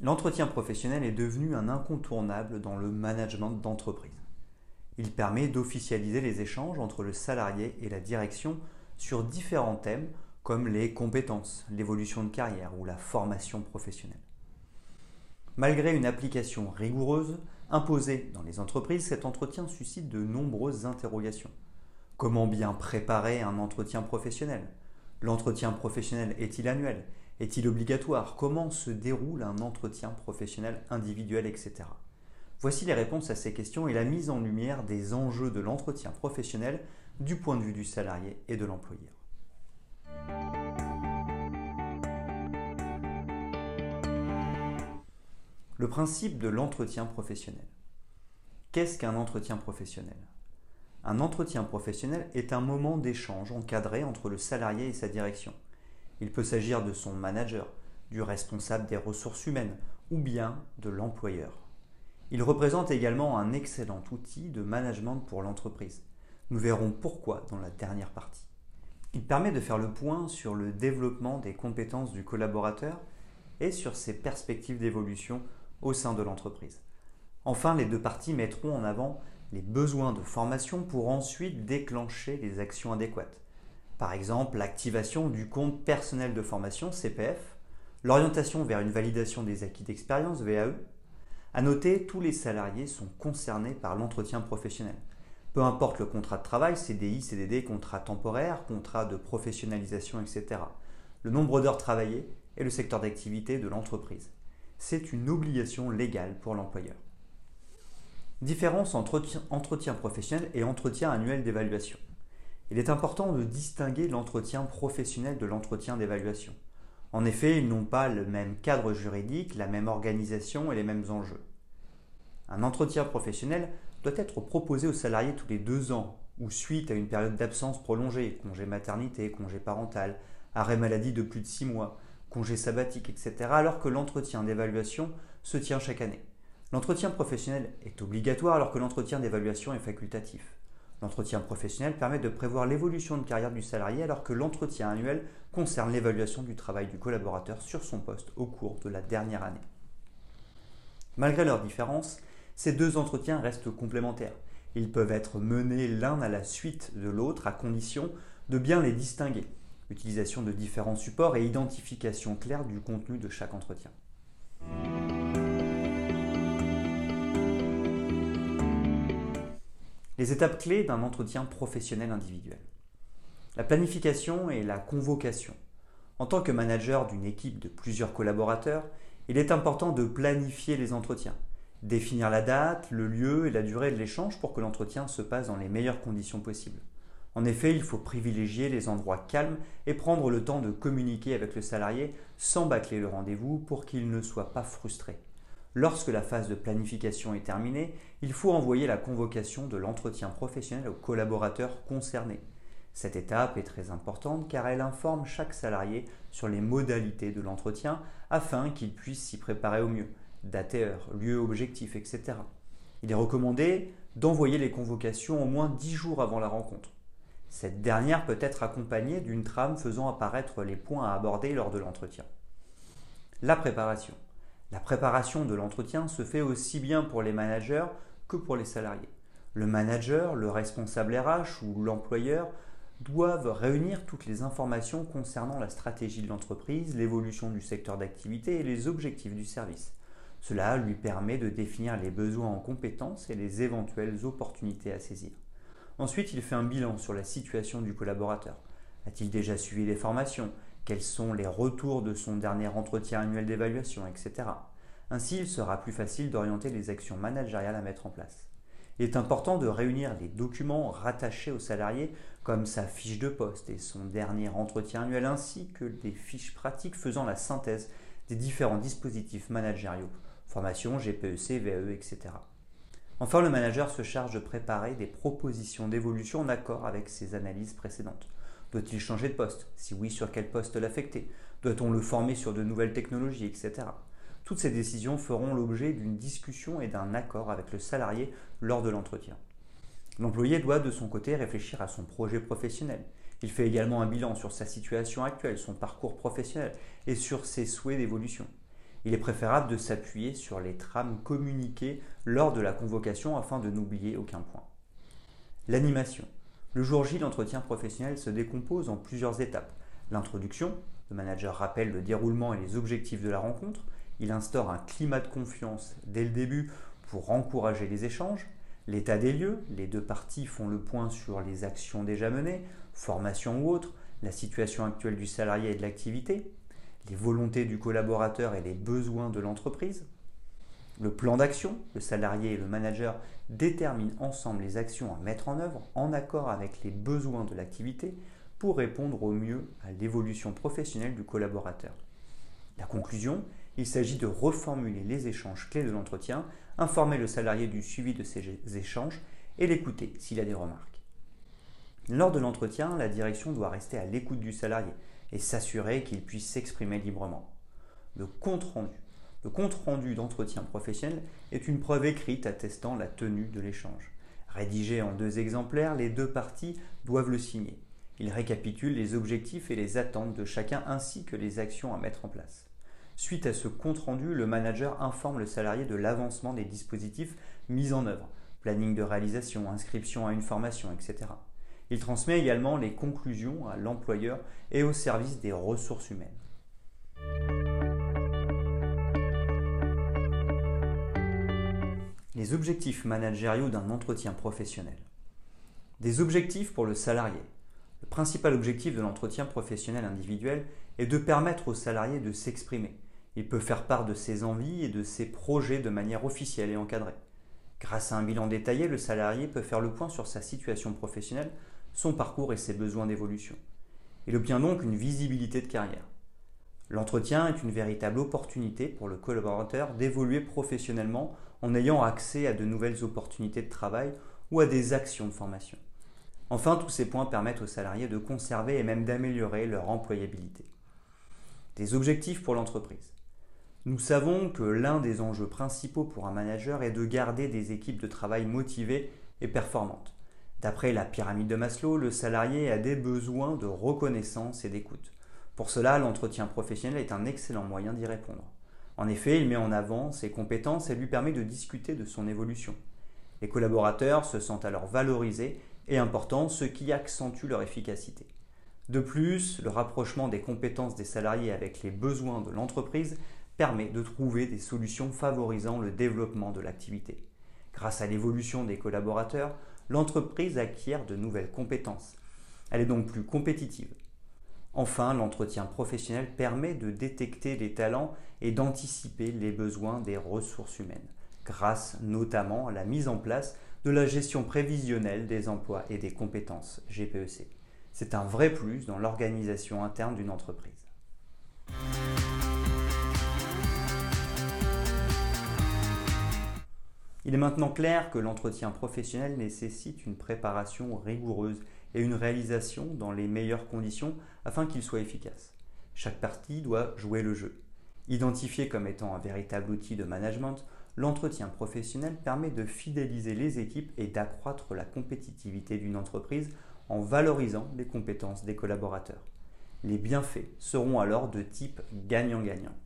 L'entretien professionnel est devenu un incontournable dans le management d'entreprise. Il permet d'officialiser les échanges entre le salarié et la direction sur différents thèmes comme les compétences, l'évolution de carrière ou la formation professionnelle. Malgré une application rigoureuse imposée dans les entreprises, cet entretien suscite de nombreuses interrogations. Comment bien préparer un entretien professionnel? L'entretien professionnel est-il annuel? Est-il obligatoire? Comment se déroule un entretien professionnel individuel, etc. Voici les réponses à ces questions et la mise en lumière des enjeux de l'entretien professionnel du point de vue du salarié et de l'employeur. Le principe de l'entretien professionnel. Qu'est-ce qu'un entretien professionnel? Un entretien professionnel est un moment d'échange encadré entre le salarié et sa direction il peut s'agir de son manager, du responsable des ressources humaines ou bien de l'employeur. Il représente également un excellent outil de management pour l'entreprise. Nous verrons pourquoi dans la dernière partie. Il permet de faire le point sur le développement des compétences du collaborateur et sur ses perspectives d'évolution au sein de l'entreprise. Enfin, les deux parties mettront en avant les besoins de formation pour ensuite déclencher les actions adéquates. Par exemple, l'activation du compte personnel de formation, CPF, l'orientation vers une validation des acquis d'expérience, VAE. À noter, tous les salariés sont concernés par l'entretien professionnel. Peu importe le contrat de travail, CDI, CDD, contrat temporaire, contrat de professionnalisation, etc. Le nombre d'heures travaillées et le secteur d'activité de l'entreprise. C'est une obligation légale pour l'employeur. Différence entre entretien professionnel et entretien annuel d'évaluation. Il est important de distinguer l'entretien professionnel de l'entretien d'évaluation. En effet, ils n'ont pas le même cadre juridique, la même organisation et les mêmes enjeux. Un entretien professionnel doit être proposé aux salariés tous les deux ans ou suite à une période d'absence prolongée, congé maternité, congé parental, arrêt maladie de plus de six mois, congé sabbatique, etc., alors que l'entretien d'évaluation se tient chaque année. L'entretien professionnel est obligatoire alors que l'entretien d'évaluation est facultatif. L'entretien professionnel permet de prévoir l'évolution de carrière du salarié alors que l'entretien annuel concerne l'évaluation du travail du collaborateur sur son poste au cours de la dernière année. Malgré leurs différences, ces deux entretiens restent complémentaires. Ils peuvent être menés l'un à la suite de l'autre à condition de bien les distinguer. Utilisation de différents supports et identification claire du contenu de chaque entretien. Les étapes clés d'un entretien professionnel individuel. La planification et la convocation. En tant que manager d'une équipe de plusieurs collaborateurs, il est important de planifier les entretiens, définir la date, le lieu et la durée de l'échange pour que l'entretien se passe dans les meilleures conditions possibles. En effet, il faut privilégier les endroits calmes et prendre le temps de communiquer avec le salarié sans bâcler le rendez-vous pour qu'il ne soit pas frustré. Lorsque la phase de planification est terminée, il faut envoyer la convocation de l'entretien professionnel aux collaborateurs concernés. Cette étape est très importante car elle informe chaque salarié sur les modalités de l'entretien afin qu'il puisse s'y préparer au mieux, date et heure, lieu, objectif, etc. Il est recommandé d'envoyer les convocations au moins 10 jours avant la rencontre. Cette dernière peut être accompagnée d'une trame faisant apparaître les points à aborder lors de l'entretien. La préparation. La préparation de l'entretien se fait aussi bien pour les managers que pour les salariés. Le manager, le responsable RH ou l'employeur doivent réunir toutes les informations concernant la stratégie de l'entreprise, l'évolution du secteur d'activité et les objectifs du service. Cela lui permet de définir les besoins en compétences et les éventuelles opportunités à saisir. Ensuite, il fait un bilan sur la situation du collaborateur. A-t-il déjà suivi les formations? Quels sont les retours de son dernier entretien annuel d'évaluation, etc. Ainsi, il sera plus facile d'orienter les actions managériales à mettre en place. Il est important de réunir les documents rattachés au salarié, comme sa fiche de poste et son dernier entretien annuel, ainsi que des fiches pratiques faisant la synthèse des différents dispositifs managériaux, formation, GPEC, VAE, etc. Enfin, le manager se charge de préparer des propositions d'évolution en accord avec ses analyses précédentes. Doit-il changer de poste? Si oui, sur quel poste l'affecter? Doit-on le former sur de nouvelles technologies, etc. Toutes ces décisions feront l'objet d'une discussion et d'un accord avec le salarié lors de l'entretien. L'employé doit de son côté réfléchir à son projet professionnel. Il fait également un bilan sur sa situation actuelle, son parcours professionnel et sur ses souhaits d'évolution il est préférable de s'appuyer sur les trames communiquées lors de la convocation afin de n'oublier aucun point. L'animation. Le jour J, l'entretien professionnel se décompose en plusieurs étapes. L'introduction, le manager rappelle le déroulement et les objectifs de la rencontre, il instaure un climat de confiance dès le début pour encourager les échanges, l'état des lieux, les deux parties font le point sur les actions déjà menées, formation ou autre, la situation actuelle du salarié et de l'activité, les volontés du collaborateur et les besoins de l'entreprise. Le plan d'action, le salarié et le manager déterminent ensemble les actions à mettre en œuvre en accord avec les besoins de l'activité pour répondre au mieux à l'évolution professionnelle du collaborateur. La conclusion, il s'agit de reformuler les échanges clés de l'entretien, informer le salarié du suivi de ces échanges et l'écouter s'il a des remarques. Lors de l'entretien, la direction doit rester à l'écoute du salarié, et s'assurer qu'il puisse s'exprimer librement. Le compte-rendu. Le compte-rendu d'entretien professionnel est une preuve écrite attestant la tenue de l'échange. Rédigé en deux exemplaires, les deux parties doivent le signer. Il récapitule les objectifs et les attentes de chacun ainsi que les actions à mettre en place. Suite à ce compte-rendu, le manager informe le salarié de l'avancement des dispositifs mis en œuvre, planning de réalisation, inscription à une formation, etc. Il transmet également les conclusions à l'employeur et au service des ressources humaines. Les objectifs managériaux d'un entretien professionnel. Des objectifs pour le salarié. Le principal objectif de l'entretien professionnel individuel est de permettre au salarié de s'exprimer. Il peut faire part de ses envies et de ses projets de manière officielle et encadrée. Grâce à un bilan détaillé, le salarié peut faire le point sur sa situation professionnelle son parcours et ses besoins d'évolution. Il obtient donc une visibilité de carrière. L'entretien est une véritable opportunité pour le collaborateur d'évoluer professionnellement en ayant accès à de nouvelles opportunités de travail ou à des actions de formation. Enfin, tous ces points permettent aux salariés de conserver et même d'améliorer leur employabilité. Des objectifs pour l'entreprise. Nous savons que l'un des enjeux principaux pour un manager est de garder des équipes de travail motivées et performantes. D'après la pyramide de Maslow, le salarié a des besoins de reconnaissance et d'écoute. Pour cela, l'entretien professionnel est un excellent moyen d'y répondre. En effet, il met en avant ses compétences et lui permet de discuter de son évolution. Les collaborateurs se sentent alors valorisés et importants, ce qui accentue leur efficacité. De plus, le rapprochement des compétences des salariés avec les besoins de l'entreprise permet de trouver des solutions favorisant le développement de l'activité. Grâce à l'évolution des collaborateurs, l'entreprise acquiert de nouvelles compétences. Elle est donc plus compétitive. Enfin, l'entretien professionnel permet de détecter les talents et d'anticiper les besoins des ressources humaines, grâce notamment à la mise en place de la gestion prévisionnelle des emplois et des compétences GPEC. C'est un vrai plus dans l'organisation interne d'une entreprise. Il est maintenant clair que l'entretien professionnel nécessite une préparation rigoureuse et une réalisation dans les meilleures conditions afin qu'il soit efficace. Chaque partie doit jouer le jeu. Identifié comme étant un véritable outil de management, l'entretien professionnel permet de fidéliser les équipes et d'accroître la compétitivité d'une entreprise en valorisant les compétences des collaborateurs. Les bienfaits seront alors de type gagnant-gagnant.